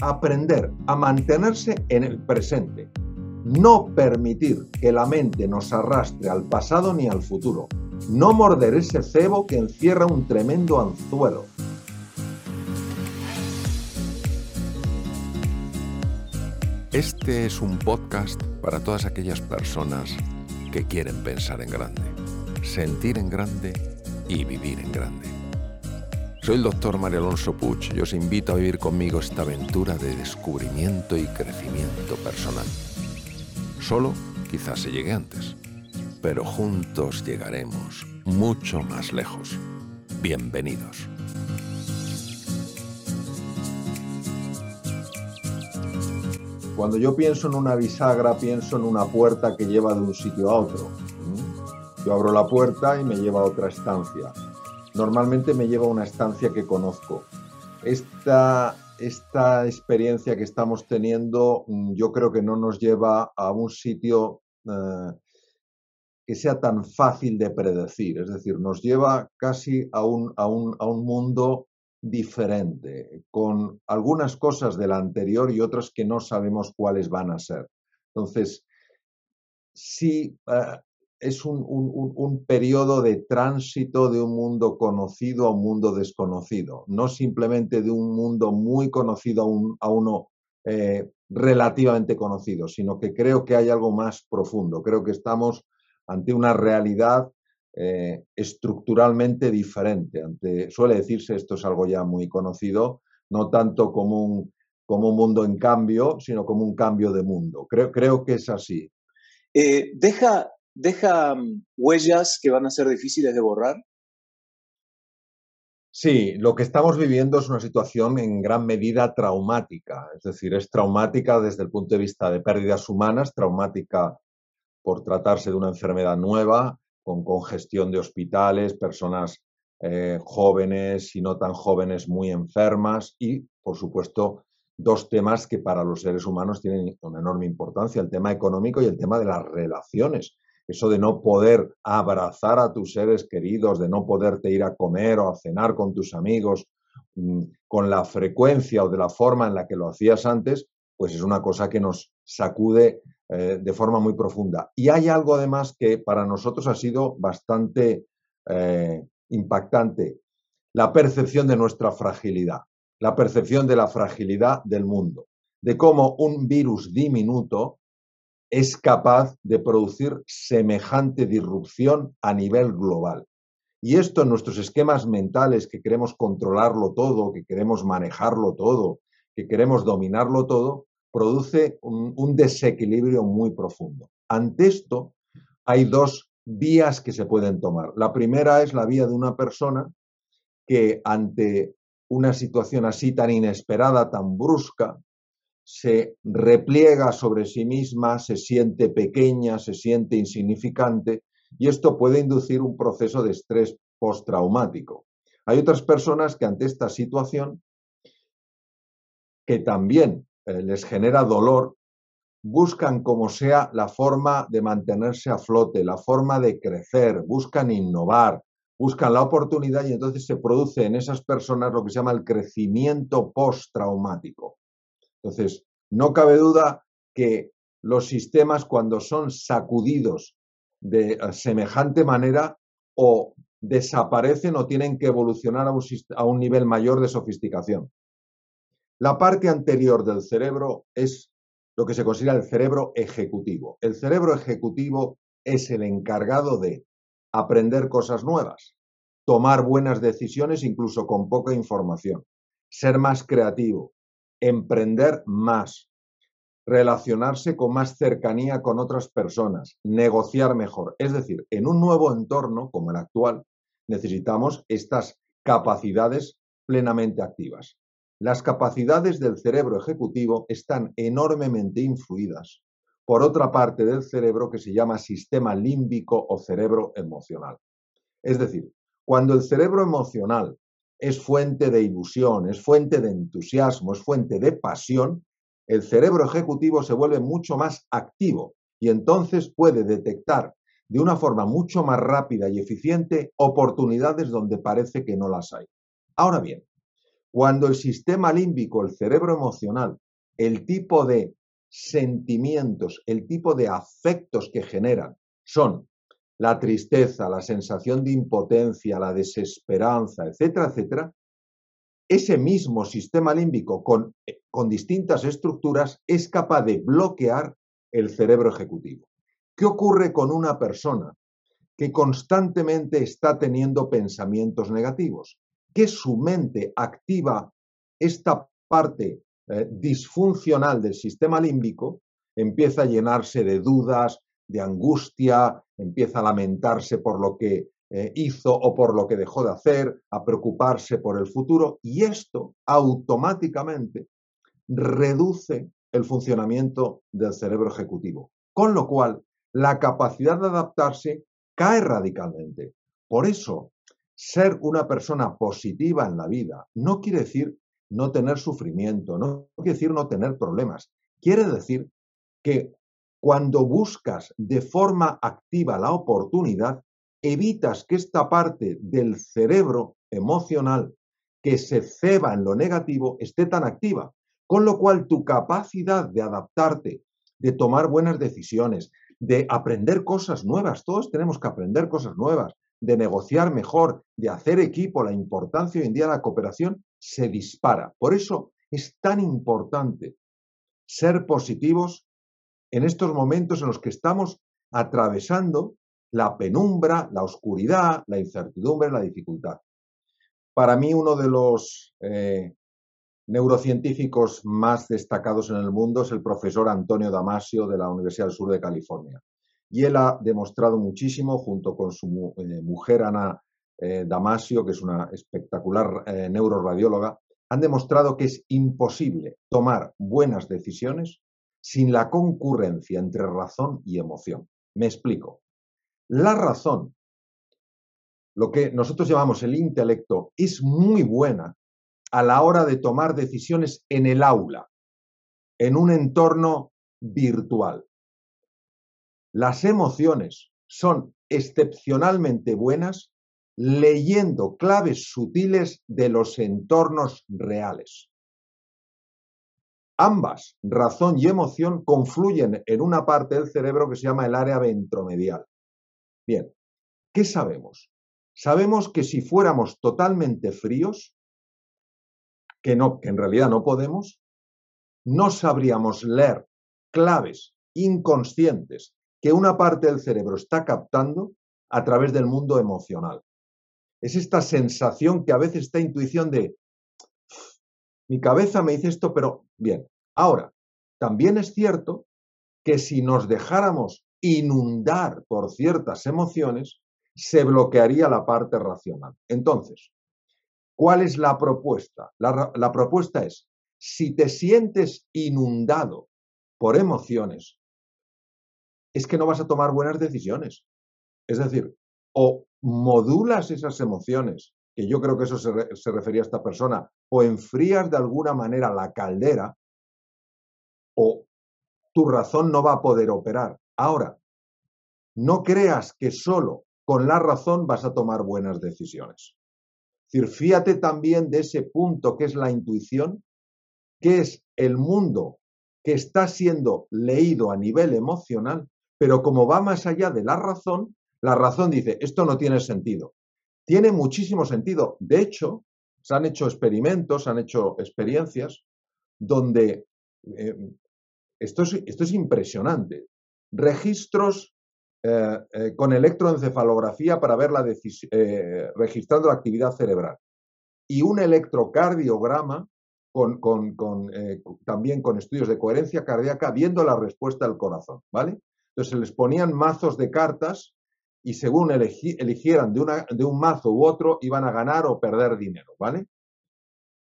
aprender a mantenerse en el presente, no permitir que la mente nos arrastre al pasado ni al futuro, no morder ese cebo que encierra un tremendo anzuelo. Este es un podcast para todas aquellas personas que quieren pensar en grande, sentir en grande y vivir en grande. Soy el doctor Mario Alonso Puch y os invito a vivir conmigo esta aventura de descubrimiento y crecimiento personal. Solo quizás se llegue antes, pero juntos llegaremos mucho más lejos. Bienvenidos. Cuando yo pienso en una bisagra, pienso en una puerta que lleva de un sitio a otro. Yo abro la puerta y me lleva a otra estancia. Normalmente me lleva a una estancia que conozco. Esta, esta experiencia que estamos teniendo mm, yo creo que no nos lleva a un sitio eh, que sea tan fácil de predecir. Es decir, nos lleva casi a un, a un, a un mundo diferente, con algunas cosas del anterior y otras que no sabemos cuáles van a ser. Entonces, sí, eh, es un, un, periodo de tránsito de un mundo conocido a un mundo desconocido, no simplemente de un mundo muy conocido a, un, a uno eh, relativamente conocido, sino que creo que hay algo más profundo. Creo que estamos ante una realidad eh, estructuralmente diferente. Ante, suele decirse, esto es algo ya muy conocido, no tanto como un, como un mundo en cambio, sino como un cambio de mundo. Creo, creo que es así. Eh, deja, deja mm, huellas que van a ser difíciles de borrar. Sí, lo que estamos viviendo es una situación en gran medida traumática, es decir, es traumática desde el punto de vista de pérdidas humanas, traumática por tratarse de una enfermedad nueva, con congestión de hospitales, personas eh, jóvenes y no tan jóvenes muy enfermas y, por supuesto, dos temas que para los seres humanos tienen una enorme importancia, el tema económico y el tema de las relaciones. Eso de no poder abrazar a tus seres queridos, de no poderte ir a comer o a cenar con tus amigos mm, con la frecuencia o de la forma en la que lo hacías antes, pues es una cosa que nos sacude eh, de forma muy profunda. Y hay algo además que para nosotros ha sido bastante eh, impactante, la percepción de nuestra fragilidad, la percepción de la fragilidad del mundo, de cómo un virus diminuto es capaz de producir semejante disrupción a nivel global. Y esto en nuestros esquemas mentales que queremos controlarlo todo, que queremos manejarlo todo, que queremos dominarlo todo, produce un, desequilibrio muy profundo. Ante esto, hay dos vías que se pueden tomar. La primera es la vía de una persona que ante una situación así tan inesperada, tan brusca, se repliega sobre sí misma, se siente pequeña, se siente insignificante y esto puede inducir un proceso de estrés postraumático. Hay otras personas que ante esta situación, que también eh, les genera dolor, buscan como sea la forma de mantenerse a flote, la forma de crecer, buscan innovar, buscan la oportunidad y entonces se produce en esas personas lo que se llama el crecimiento postraumático. Entonces, no cabe duda que los sistemas cuando son sacudidos de eh, semejante manera o desaparecen o tienen que evolucionar a un nivel mayor de sofisticación. La parte anterior del cerebro es lo que se considera el cerebro ejecutivo. El cerebro ejecutivo es el encargado de aprender cosas nuevas, tomar buenas decisiones incluso con poca información, ser más creativo, emprender más, relacionarse con más cercanía con otras personas, negociar mejor. Es decir, en un nuevo entorno como el actual, necesitamos estas capacidades plenamente activas. Las capacidades del cerebro ejecutivo están enormemente influidas por otra parte del cerebro que se llama sistema límbico o cerebro emocional. Es decir, cuando el cerebro emocional es fuente de ilusión, es fuente de entusiasmo, es fuente de pasión, el cerebro ejecutivo se vuelve mucho más activo y entonces puede detectar de una forma mucho más rápida y eficiente oportunidades donde parece que no las hay. Ahora bien, Cuando el sistema límbico, el cerebro emocional, el tipo de sentimientos, el tipo de afectos que generan son la tristeza, la sensación de impotencia, la desesperanza, etcétera, etcétera, ese mismo sistema límbico con, eh, con distintas estructuras es capaz de bloquear el cerebro ejecutivo. ¿Qué ocurre con una persona que constantemente está teniendo pensamientos negativos? Que su mente activa esta parte eh, disfuncional del sistema límbico, empieza a llenarse de dudas, de angustia, empieza a lamentarse por lo que eh, hizo o por lo que dejó de hacer, a preocuparse por el futuro, y esto automáticamente reduce el funcionamiento del cerebro ejecutivo, con lo cual la capacidad de adaptarse cae radicalmente. Por eso, ser una persona positiva en la vida no quiere decir no tener sufrimiento, no quiere decir no tener problemas, quiere decir que cuando buscas de forma activa la oportunidad, evitas que esta parte del cerebro emocional que se ceba en lo negativo esté tan activa, con lo cual tu capacidad de adaptarte, de tomar buenas decisiones, de aprender cosas nuevas, todos tenemos que aprender cosas nuevas, de negociar mejor, de hacer equipo, la importancia hoy en día de la cooperación se dispara. Por eso es tan importante ser positivos en estos momentos en los que estamos atravesando la penumbra, la oscuridad, la incertidumbre, la dificultad. Para mí uno de los eh, neurocientíficos más destacados en el mundo es el profesor Antonio Damasio de la Universidad del Sur de California. Y él ha demostrado muchísimo, junto con su eh, mujer Ana eh, Damasio, que es una espectacular neuroradióloga, han demostrado que es imposible tomar buenas decisiones sin la concurrencia entre razón y emoción. Me explico. La razón, lo que nosotros llamamos el intelecto, es muy buena a la hora de tomar decisiones en el aula, en un entorno virtual. Las emociones son excepcionalmente buenas leyendo claves sutiles de los entornos reales. Ambas, razón y emoción, confluyen en una parte del cerebro que se llama el área ventromedial. Bien, ¿qué sabemos? Sabemos que si fuéramos totalmente fríos, que no, que en realidad no podemos, no sabríamos leer claves inconscientes que una parte del cerebro está captando a través del mundo emocional. Es esta sensación que a veces esta intuición de mi cabeza me dice esto, pero bien. Ahora, también es cierto que si nos dejáramos inundar por ciertas emociones, se bloquearía la parte racional. Entonces, ¿cuál es la propuesta? La, la, propuesta es, si te sientes inundado por emociones, es que no vas a tomar buenas decisiones. Es decir, o modulas esas emociones, que yo creo que eso se, se refería a esta persona, o enfrías de alguna manera la caldera, o tu razón no va a poder operar. Ahora, no creas que solo con la razón vas a tomar buenas decisiones. Es decir, fíjate también de ese punto que es la intuición, que es el mundo que está siendo leído a nivel emocional, pero como va más allá de la razón, la razón dice, esto no tiene sentido. Tiene muchísimo sentido. De hecho, se han hecho experimentos, se han hecho experiencias donde eh, esto es, esto es impresionante. Registros eh, eh, con electroencefalografía para ver la registrando la actividad cerebral y un electrocardiograma con, con, también con estudios de coherencia cardíaca viendo la respuesta del corazón, ¿vale? Entonces se les ponían mazos de cartas y según eligieran de, de un mazo u otro iban a ganar o perder dinero, ¿vale?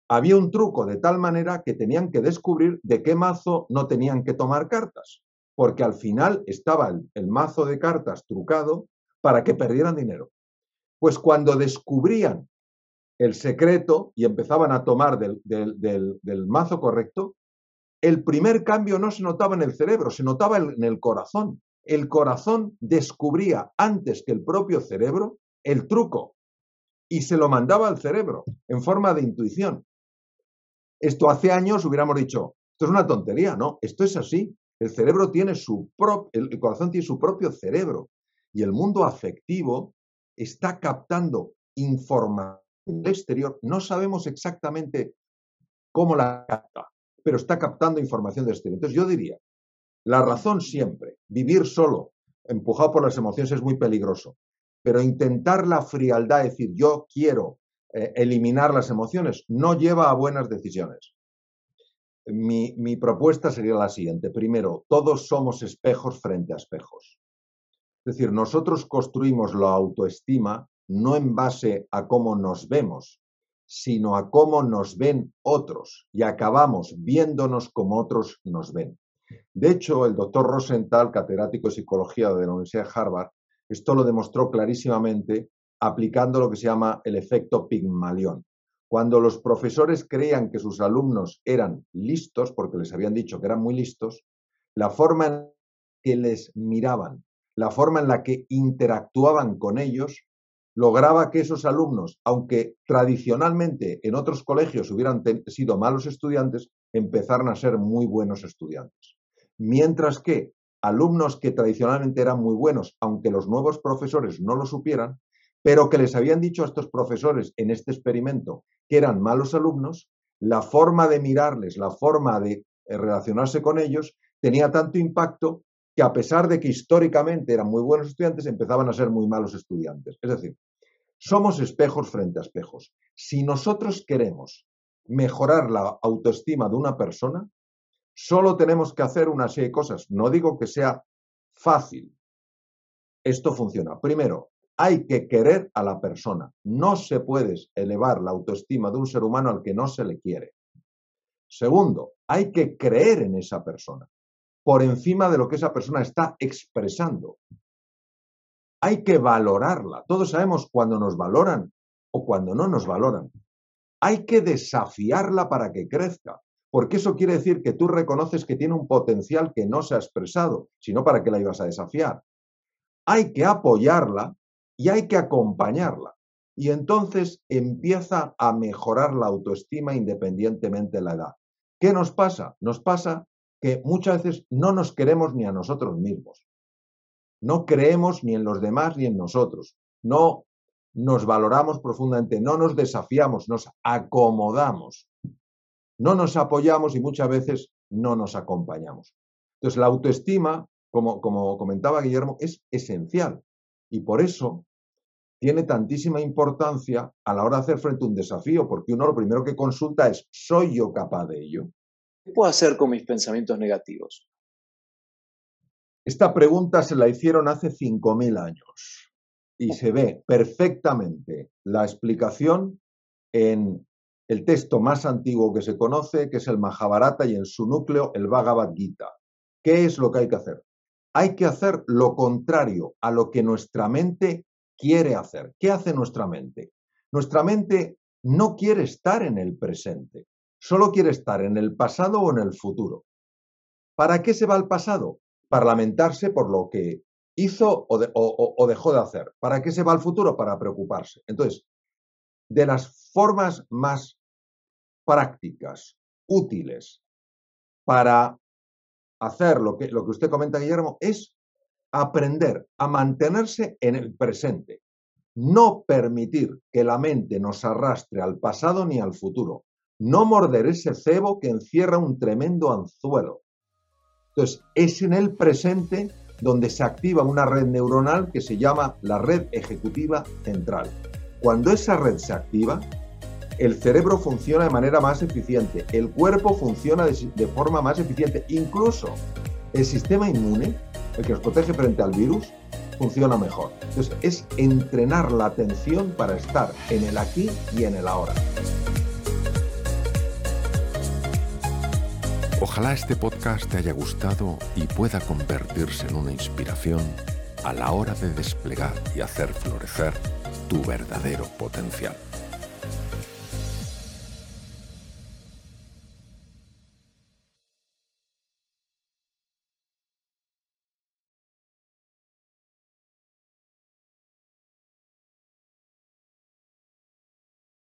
había un truco de tal manera que tenían que descubrir de qué mazo no tenían que tomar cartas, porque al final estaba el, mazo de cartas trucado para que perdieran dinero. Pues cuando descubrían el secreto y empezaban a tomar del, del, mazo correcto, el primer cambio no se notaba en el cerebro, se notaba en el corazón. El corazón descubría antes que el propio cerebro el truco y se lo mandaba al cerebro en forma de intuición. Esto hace años hubiéramos dicho, esto es una tontería, no, esto es así. El cerebro tiene su propio, el corazón tiene su propio cerebro y el mundo afectivo está captando información del exterior. No sabemos exactamente cómo la capta, pero está captando información del exterior. Entonces yo diría, la razón siempre, vivir solo, empujado por las emociones es muy peligroso, pero intentar la frialdad, decir yo quiero eh, eliminar las emociones, no lleva a buenas decisiones. Mi, mi propuesta sería la siguiente. Primero, todos somos espejos frente a espejos. Es decir, nosotros construimos la autoestima no en base a cómo nos vemos, sino a cómo nos ven otros y acabamos viéndonos como otros nos ven. De hecho, el doctor Rosenthal, catedrático de psicología de la Universidad de Harvard, esto lo demostró clarísimamente aplicando lo que se llama el efecto Pigmalión. Cuando los profesores creían que sus alumnos eran listos, porque les habían dicho que eran muy listos, la forma en que les miraban, la forma en la que interactuaban con ellos, lograba que esos alumnos, aunque tradicionalmente en otros colegios hubieran sido malos estudiantes, empezaran a ser muy buenos estudiantes. Mientras que alumnos que tradicionalmente eran muy buenos, aunque los nuevos profesores no lo supieran, pero que les habían dicho a estos profesores en este experimento que eran malos alumnos, la forma de mirarles, la forma de eh, relacionarse con ellos, tenía tanto impacto que a pesar de que históricamente eran muy buenos estudiantes, empezaban a ser muy malos estudiantes. Es decir, somos espejos frente a espejos. Si nosotros queremos mejorar la autoestima de una persona, Solo tenemos que hacer una serie de cosas. No digo que sea fácil. Esto funciona. Primero, hay que querer a la persona. No se puede elevar la autoestima de un ser humano al que no se le quiere. Segundo, hay que creer en esa persona por encima de lo que esa persona está expresando. Hay que valorarla. Todos sabemos cuando nos valoran o cuando no nos valoran. Hay que desafiarla para que crezca porque eso quiere decir que tú reconoces que tiene un potencial que no se ha expresado, sino para qué la ibas a desafiar. Hay que apoyarla y hay que acompañarla. Y entonces empieza a mejorar la autoestima independientemente de la edad. ¿Qué nos pasa? Nos pasa que muchas veces no nos queremos ni a nosotros mismos. No creemos ni en los demás ni en nosotros. No nos valoramos profundamente, no nos desafiamos, nos acomodamos no nos apoyamos y muchas veces no nos acompañamos. Entonces, la autoestima, como, como comentaba Guillermo, es esencial y por eso tiene tantísima importancia a la hora de hacer frente a un desafío, porque uno lo primero que consulta es, ¿soy yo capaz de ello? ¿Qué puedo hacer con mis pensamientos negativos? Esta pregunta se la hicieron hace 5.000 años y se ve perfectamente la explicación en el texto más antiguo que se conoce, que es el Mahabharata y en su núcleo el Bhagavad Gita. ¿Qué es lo que hay que hacer? Hay que hacer lo contrario a lo que nuestra mente quiere hacer. ¿Qué hace nuestra mente? Nuestra mente no quiere estar en el presente, solo quiere estar en el pasado o en el futuro. ¿Para qué se va al pasado? Para lamentarse por lo que hizo o, o dejó de hacer. ¿Para qué se va al futuro? Para preocuparse. Entonces, de las formas más prácticas, útiles para hacer lo que, lo que usted comenta, Guillermo, es aprender a mantenerse en el presente, no permitir que la mente nos arrastre al pasado ni al futuro, no morder ese cebo que encierra un tremendo anzuelo. Entonces, es en el presente donde se activa una red neuronal que se llama la red ejecutiva central. Cuando esa red se activa, el cerebro funciona de manera más eficiente, el cuerpo funciona de, forma más eficiente, incluso el sistema inmune, el que nos protege frente al virus, funciona mejor. Entonces es entrenar la atención para estar en el aquí y en el ahora. Ojalá este podcast te haya gustado y pueda convertirse en una inspiración a la hora de desplegar y hacer florecer tu verdadero potencial.